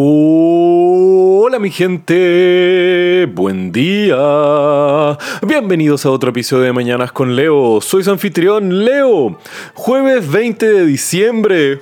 Hola mi gente, buen día. Bienvenidos a otro episodio de Mañanas con Leo. Soy su anfitrión Leo. Jueves 20 de diciembre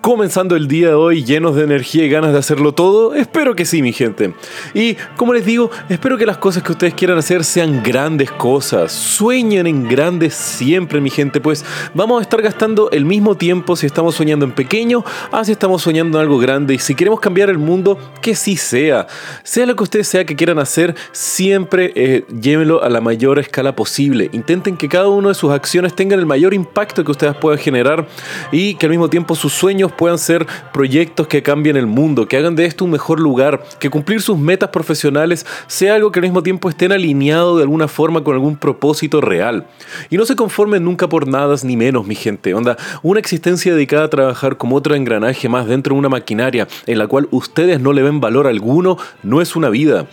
comenzando el día de hoy llenos de energía y ganas de hacerlo todo? Espero que sí, mi gente. Y como les digo, espero que las cosas que ustedes quieran hacer sean grandes cosas. Sueñen en grandes siempre, mi gente, pues vamos a estar gastando el mismo tiempo si estamos soñando en pequeño, a si estamos soñando en algo grande. Y si queremos cambiar el mundo, que sí sea. Sea lo que ustedes sea que quieran hacer, siempre eh, llévenlo a la mayor escala posible. Intenten que cada una de sus acciones tengan el mayor impacto que ustedes puedan generar y que al mismo tiempo sus sueños puedan ser proyectos que cambien el mundo, que hagan de esto un mejor lugar, que cumplir sus metas profesionales sea algo que al mismo tiempo estén alineado de alguna forma con algún propósito real. Y no se conformen nunca por nada ni menos, mi gente. Onda, una existencia dedicada a trabajar como otro engranaje más dentro de una maquinaria en la cual ustedes no le ven valor alguno, no es una vida.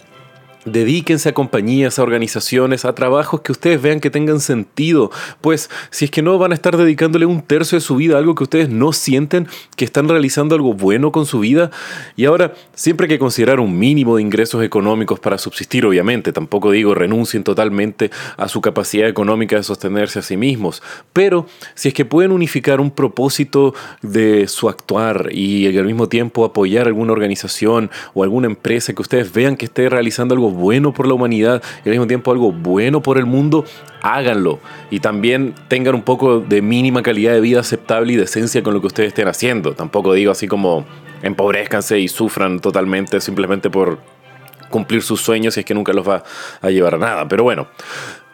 Dedíquense a compañías, a organizaciones, a trabajos que ustedes vean que tengan sentido. Pues si es que no van a estar dedicándole un tercio de su vida a algo que ustedes no sienten que están realizando algo bueno con su vida. Y ahora, siempre hay que considerar un mínimo de ingresos económicos para subsistir, obviamente. Tampoco digo renuncien totalmente a su capacidad económica de sostenerse a sí mismos. Pero si es que pueden unificar un propósito de su actuar y al mismo tiempo apoyar alguna organización o alguna empresa que ustedes vean que esté realizando algo bueno por la humanidad y al mismo tiempo algo bueno por el mundo, háganlo. Y también tengan un poco de mínima calidad de vida aceptable y decencia con lo que ustedes estén haciendo. Tampoco digo así como empobrezcanse y sufran totalmente simplemente por cumplir sus sueños y es que nunca los va a llevar a nada. Pero bueno.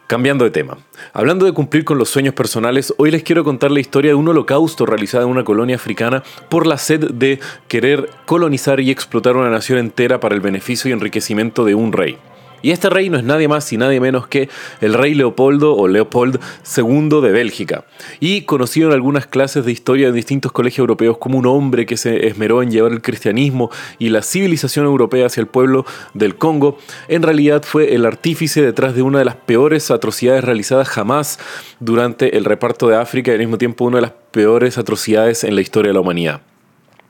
Cambiando de tema. Hablando de cumplir con los sueños personales, hoy les quiero contar la historia de un holocausto realizado en una colonia africana por la sed de querer colonizar y explotar una nación entera para el beneficio y enriquecimiento de un rey. Y este rey no es nadie más y nadie menos que el rey Leopoldo o Leopold II de Bélgica. Y conocido en algunas clases de historia de distintos colegios europeos como un hombre que se esmeró en llevar el cristianismo y la civilización europea hacia el pueblo del Congo, en realidad fue el artífice detrás de una de las peores atrocidades realizadas jamás durante el reparto de África y al mismo tiempo una de las peores atrocidades en la historia de la humanidad.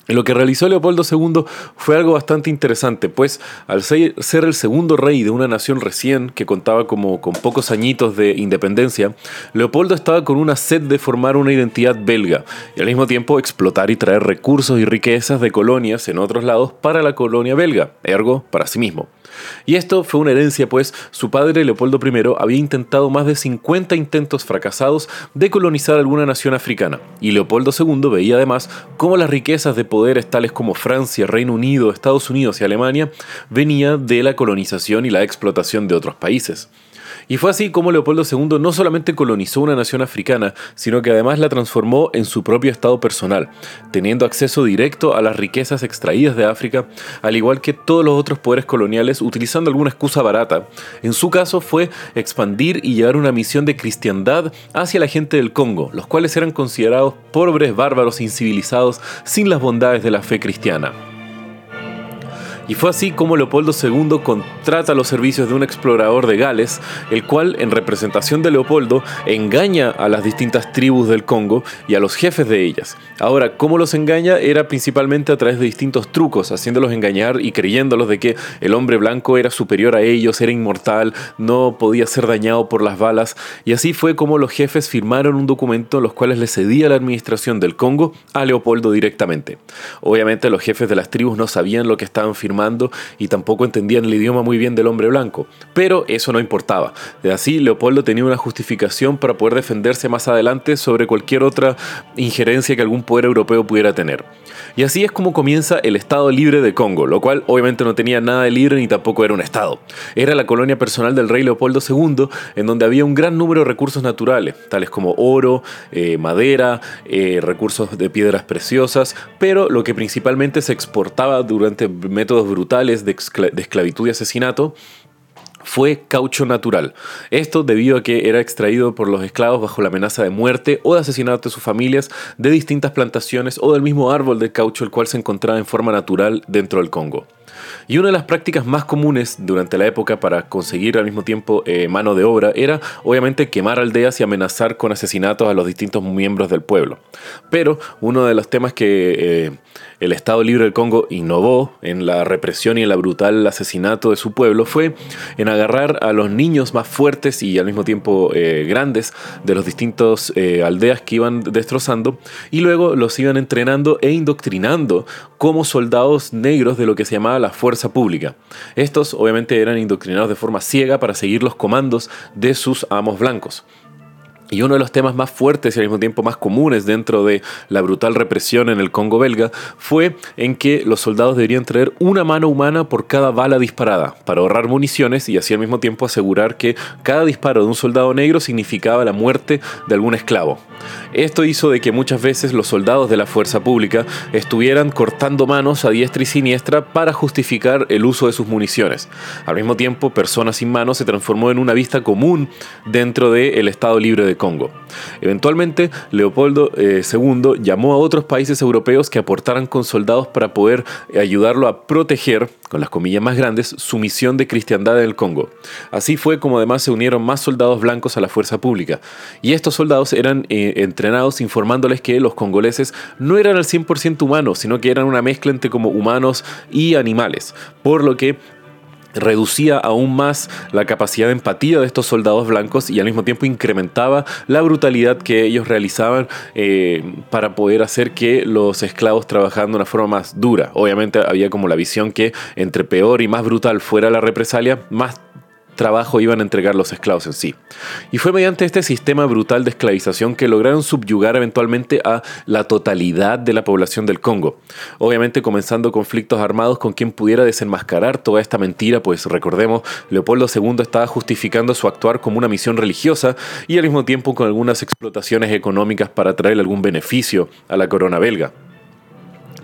Lo que realizó Leopoldo II fue algo bastante interesante, pues al ser el segundo rey de una nación recién que contaba como con pocos añitos de independencia, Leopoldo estaba con una sed de formar una identidad belga y al mismo tiempo explotar y traer recursos y riquezas de colonias en otros lados para la colonia belga, ergo para sí mismo. Y esto fue una herencia, pues su padre Leopoldo I había intentado más de 50 intentos fracasados de colonizar alguna nación africana, y Leopoldo II veía además cómo las riquezas de poderes tales como Francia, Reino Unido, Estados Unidos y Alemania venían de la colonización y la explotación de otros países. Y fue así como Leopoldo II no solamente colonizó una nación africana, sino que además la transformó en su propio estado personal, teniendo acceso directo a las riquezas extraídas de África, al igual que todos los otros poderes coloniales utilizando alguna excusa barata. En su caso fue expandir y llevar una misión de cristiandad hacia la gente del Congo, los cuales eran considerados pobres, bárbaros, incivilizados, sin las bondades de la fe cristiana. Y fue así como Leopoldo II contrata los servicios de un explorador de Gales, el cual, en representación de Leopoldo, engaña a las distintas tribus del Congo y a los jefes de ellas. Ahora, ¿cómo los engaña? Era principalmente a través de distintos trucos, haciéndolos engañar y creyéndolos de que el hombre blanco era superior a ellos, era inmortal, no podía ser dañado por las balas. Y así fue como los jefes firmaron un documento en los cuales le cedía la administración del Congo a Leopoldo directamente. Obviamente los jefes de las tribus no sabían lo que estaban firmando y tampoco entendían el idioma muy bien del hombre blanco. Pero eso no importaba. De así, Leopoldo tenía una justificación para poder defenderse más adelante sobre cualquier otra injerencia que algún poder europeo pudiera tener. Y así es como comienza el Estado Libre de Congo, lo cual obviamente no tenía nada de libre ni tampoco era un Estado. Era la colonia personal del rey Leopoldo II, en donde había un gran número de recursos naturales, tales como oro, eh, madera, eh, recursos de piedras preciosas, pero lo que principalmente se exportaba durante métodos brutales de, esclavitud y asesinato fue caucho natural. Esto debido a que era extraído por los esclavos bajo la amenaza de muerte o de asesinato de sus familias de distintas plantaciones o del mismo árbol de caucho el cual se encontraba en forma natural dentro del Congo. Y una de las prácticas más comunes durante la época para conseguir al mismo tiempo eh, mano de obra era obviamente quemar aldeas y amenazar con asesinatos a los distintos miembros del pueblo. Pero uno de los temas que eh, el Estado Libre del Congo innovó en la represión y en la brutal asesinato de su pueblo fue en agarrar a los niños más fuertes y al mismo tiempo eh, grandes de los distintos aldeas que iban destrozando y luego los iban entrenando e indoctrinando como soldados negros de lo que se llamaba la fuerza pública. Estos obviamente eran indoctrinados de forma ciega para seguir los comandos de sus amos blancos. Y uno de los temas más fuertes y al mismo tiempo más comunes dentro de la brutal represión en el Congo belga fue en que los soldados deberían traer una mano humana por cada bala disparada para ahorrar municiones y así al mismo tiempo asegurar que cada disparo de un soldado negro significaba la muerte de algún esclavo. Esto hizo de que muchas veces los soldados de la fuerza pública estuvieran cortando manos a diestra y siniestra para justificar el uso de sus municiones. Al mismo tiempo, personas sin manos se transformó en una vista común dentro del Estado Libre de Congo. Eventualmente, Leopoldo II eh, llamó a otros países europeos que aportaran con soldados para poder ayudarlo a proteger, con las comillas más grandes, su misión de cristiandad en el Congo. Así fue como además se unieron más soldados blancos a la fuerza pública. Y estos soldados eran eh, entrenados informándoles que los congoleses no eran al 100% humanos, sino que eran una mezcla entre como humanos y animales. Por lo que reducía aún más la capacidad de empatía de estos soldados blancos y al mismo tiempo incrementaba la brutalidad que ellos realizaban eh, para poder hacer que los esclavos trabajaran de una forma más dura. Obviamente había como la visión que entre peor y más brutal fuera la represalia, más trabajo iban a entregar los esclavos en sí. Y fue mediante este sistema brutal de esclavización que lograron subyugar eventualmente a la totalidad de la población del Congo. Obviamente comenzando conflictos armados con quien pudiera desenmascarar toda esta mentira, pues recordemos, Leopoldo II estaba justificando su actuar como una misión religiosa y al mismo tiempo con algunas explotaciones económicas para traer algún beneficio a la corona belga.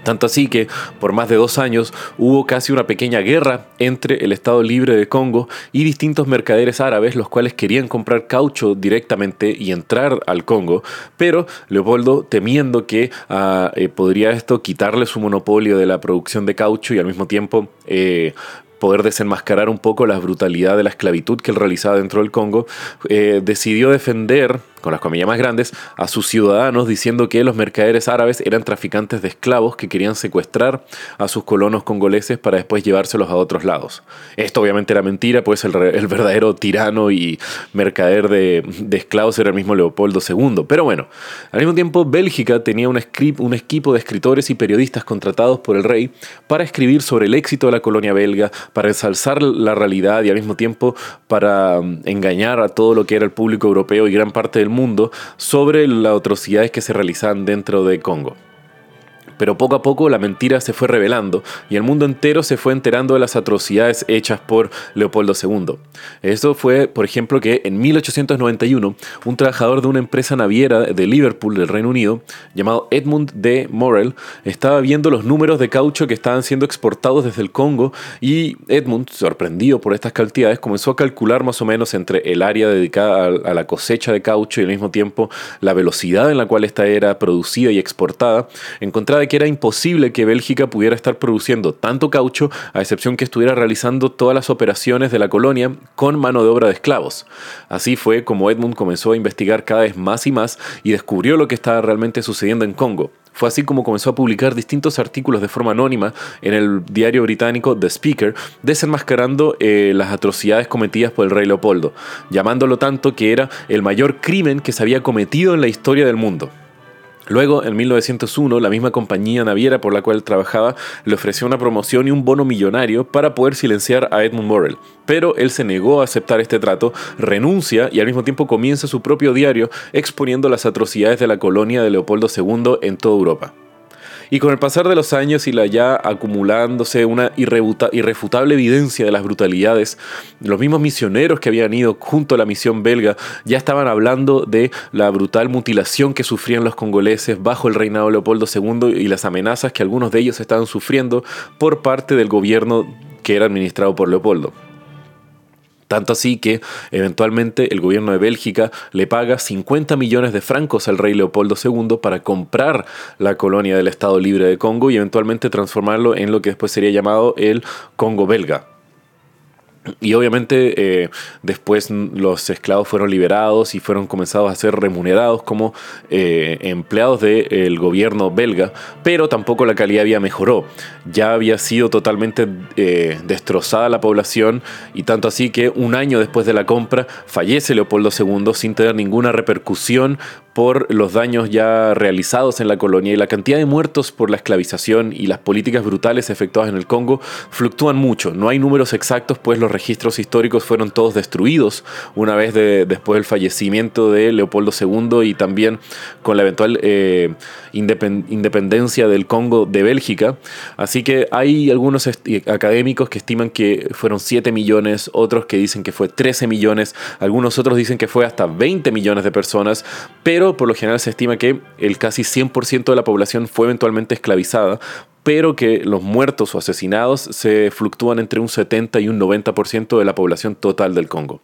Tanto así que por más de dos años hubo casi una pequeña guerra entre el Estado Libre de Congo y distintos mercaderes árabes, los cuales querían comprar caucho directamente y entrar al Congo, pero Leopoldo, temiendo que ah, eh, podría esto quitarle su monopolio de la producción de caucho y al mismo tiempo eh, poder desenmascarar un poco la brutalidad de la esclavitud que él realizaba dentro del Congo, eh, decidió defender con las comillas más grandes, a sus ciudadanos diciendo que los mercaderes árabes eran traficantes de esclavos que querían secuestrar a sus colonos congoleses para después llevárselos a otros lados. Esto obviamente era mentira, pues el, verdadero tirano y mercader de, esclavos era el mismo Leopoldo II. Pero bueno, al mismo tiempo Bélgica tenía un, un equipo de escritores y periodistas contratados por el rey para escribir sobre el éxito de la colonia belga, para ensalzar la realidad y al mismo tiempo para mm, engañar a todo lo que era el público europeo y gran parte del mundo sobre las atrocidades que se realizaban dentro de Congo. Pero poco a poco la mentira se fue revelando y el mundo entero se fue enterando de las atrocidades hechas por Leopoldo II. Eso fue, por ejemplo, que en 1891 un trabajador de una empresa naviera de Liverpool, del Reino Unido, llamado Edmund D. Morrell, estaba viendo los números de caucho que estaban siendo exportados desde el Congo y Edmund, sorprendido por estas cantidades, comenzó a calcular más o menos entre el área dedicada a la cosecha de caucho y al mismo tiempo la velocidad en la cual esta era producida y exportada, encontraba que era imposible que Bélgica pudiera estar produciendo tanto caucho, a excepción que estuviera realizando todas las operaciones de la colonia con mano de obra de esclavos. Así fue como Edmund comenzó a investigar cada vez más y más y descubrió lo que estaba realmente sucediendo en Congo. Fue así como comenzó a publicar distintos artículos de forma anónima en el diario británico The Speaker, desenmascarando eh, las atrocidades cometidas por el rey Leopoldo, llamándolo tanto que era el mayor crimen que se había cometido en la historia del mundo. Luego, en 1901, la misma compañía naviera por la cual trabajaba le ofreció una promoción y un bono millonario para poder silenciar a Edmund Morrell, pero él se negó a aceptar este trato, renuncia y al mismo tiempo comienza su propio diario exponiendo las atrocidades de la colonia de Leopoldo II en toda Europa. Y con el pasar de los años y la ya acumulándose una irrefutable evidencia de las brutalidades, los mismos misioneros que habían ido junto a la misión belga ya estaban hablando de la brutal mutilación que sufrían los congoleses bajo el reinado de Leopoldo II y las amenazas que algunos de ellos estaban sufriendo por parte del gobierno que era administrado por Leopoldo. Tanto así que eventualmente el gobierno de Bélgica le paga 50 millones de francos al rey Leopoldo II para comprar la colonia del Estado Libre de Congo y eventualmente transformarlo en lo que después sería llamado el Congo belga. Y obviamente eh, después los esclavos fueron liberados y fueron comenzados a ser remunerados como eh, empleados del gobierno belga, pero tampoco la calidad había mejoró. Ya había sido totalmente eh, destrozada la población y tanto así que un año después de la compra fallece Leopoldo II sin tener ninguna repercusión por los daños ya realizados en la colonia y la cantidad de muertos por la esclavización y las políticas brutales efectuadas en el Congo fluctúan mucho. No hay números exactos, pues los registros históricos fueron todos destruidos una vez después del fallecimiento de Leopoldo II y también con la eventual eh, independencia del Congo de Bélgica. Así que hay algunos académicos que estiman que fueron 7 millones, otros que dicen que fue 13 millones, algunos otros dicen que fue hasta 20 millones de personas, pero por lo general se estima que el casi 100% de la población fue eventualmente esclavizada pero que los muertos o asesinados se fluctúan entre un 70 y un 90% de la población total del Congo.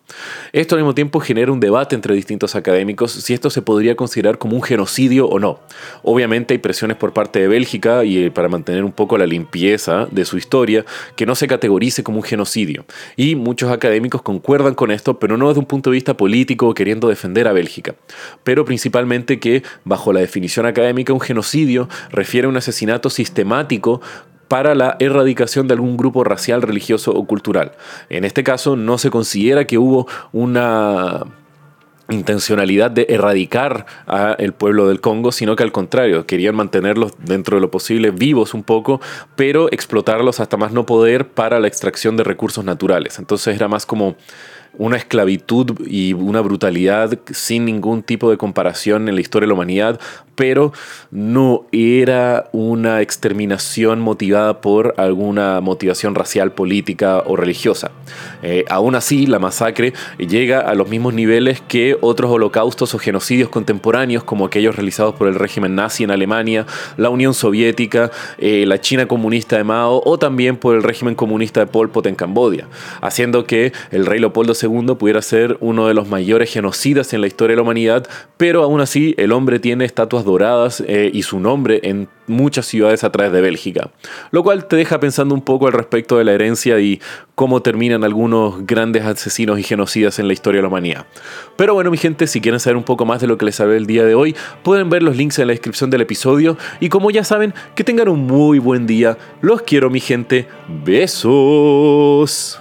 Esto al mismo tiempo genera un debate entre distintos académicos si esto se podría considerar como un genocidio o no. Obviamente hay presiones por parte de Bélgica y eh, para mantener un poco la limpieza de su historia que no se categorice como un genocidio. Y muchos académicos concuerdan con esto, pero no desde un punto de vista político queriendo defender a Bélgica, pero principalmente que bajo la definición académica un genocidio refiere a un asesinato sistemático para la erradicación de algún grupo racial, religioso o cultural. En este caso no se considera que hubo una intencionalidad de erradicar al pueblo del Congo, sino que al contrario, querían mantenerlos dentro de lo posible vivos un poco, pero explotarlos hasta más no poder para la extracción de recursos naturales. Entonces era más como una esclavitud y una brutalidad sin ningún tipo de comparación en la historia de la humanidad, pero no era una exterminación motivada por alguna motivación racial, política o religiosa. Eh, aún así, la masacre llega a los mismos niveles que otros holocaustos o genocidios contemporáneos, como aquellos realizados por el régimen nazi en Alemania, la Unión Soviética, eh, la China comunista de Mao o también por el régimen comunista de Pol Pot en Camboya, haciendo que el rey Leopoldo II pudiera ser uno de los mayores genocidas en la historia de la humanidad, pero aún así el hombre tiene estatuas doradas eh, y su nombre en muchas ciudades a través de Bélgica, lo cual te deja pensando un poco al respecto de la herencia y cómo terminan algunos grandes asesinos y genocidas en la historia de la humanidad. Pero bueno, mi gente, si quieren saber un poco más de lo que les hablé el día de hoy, pueden ver los links en la descripción del episodio y como ya saben, que tengan un muy buen día. Los quiero, mi gente. Besos.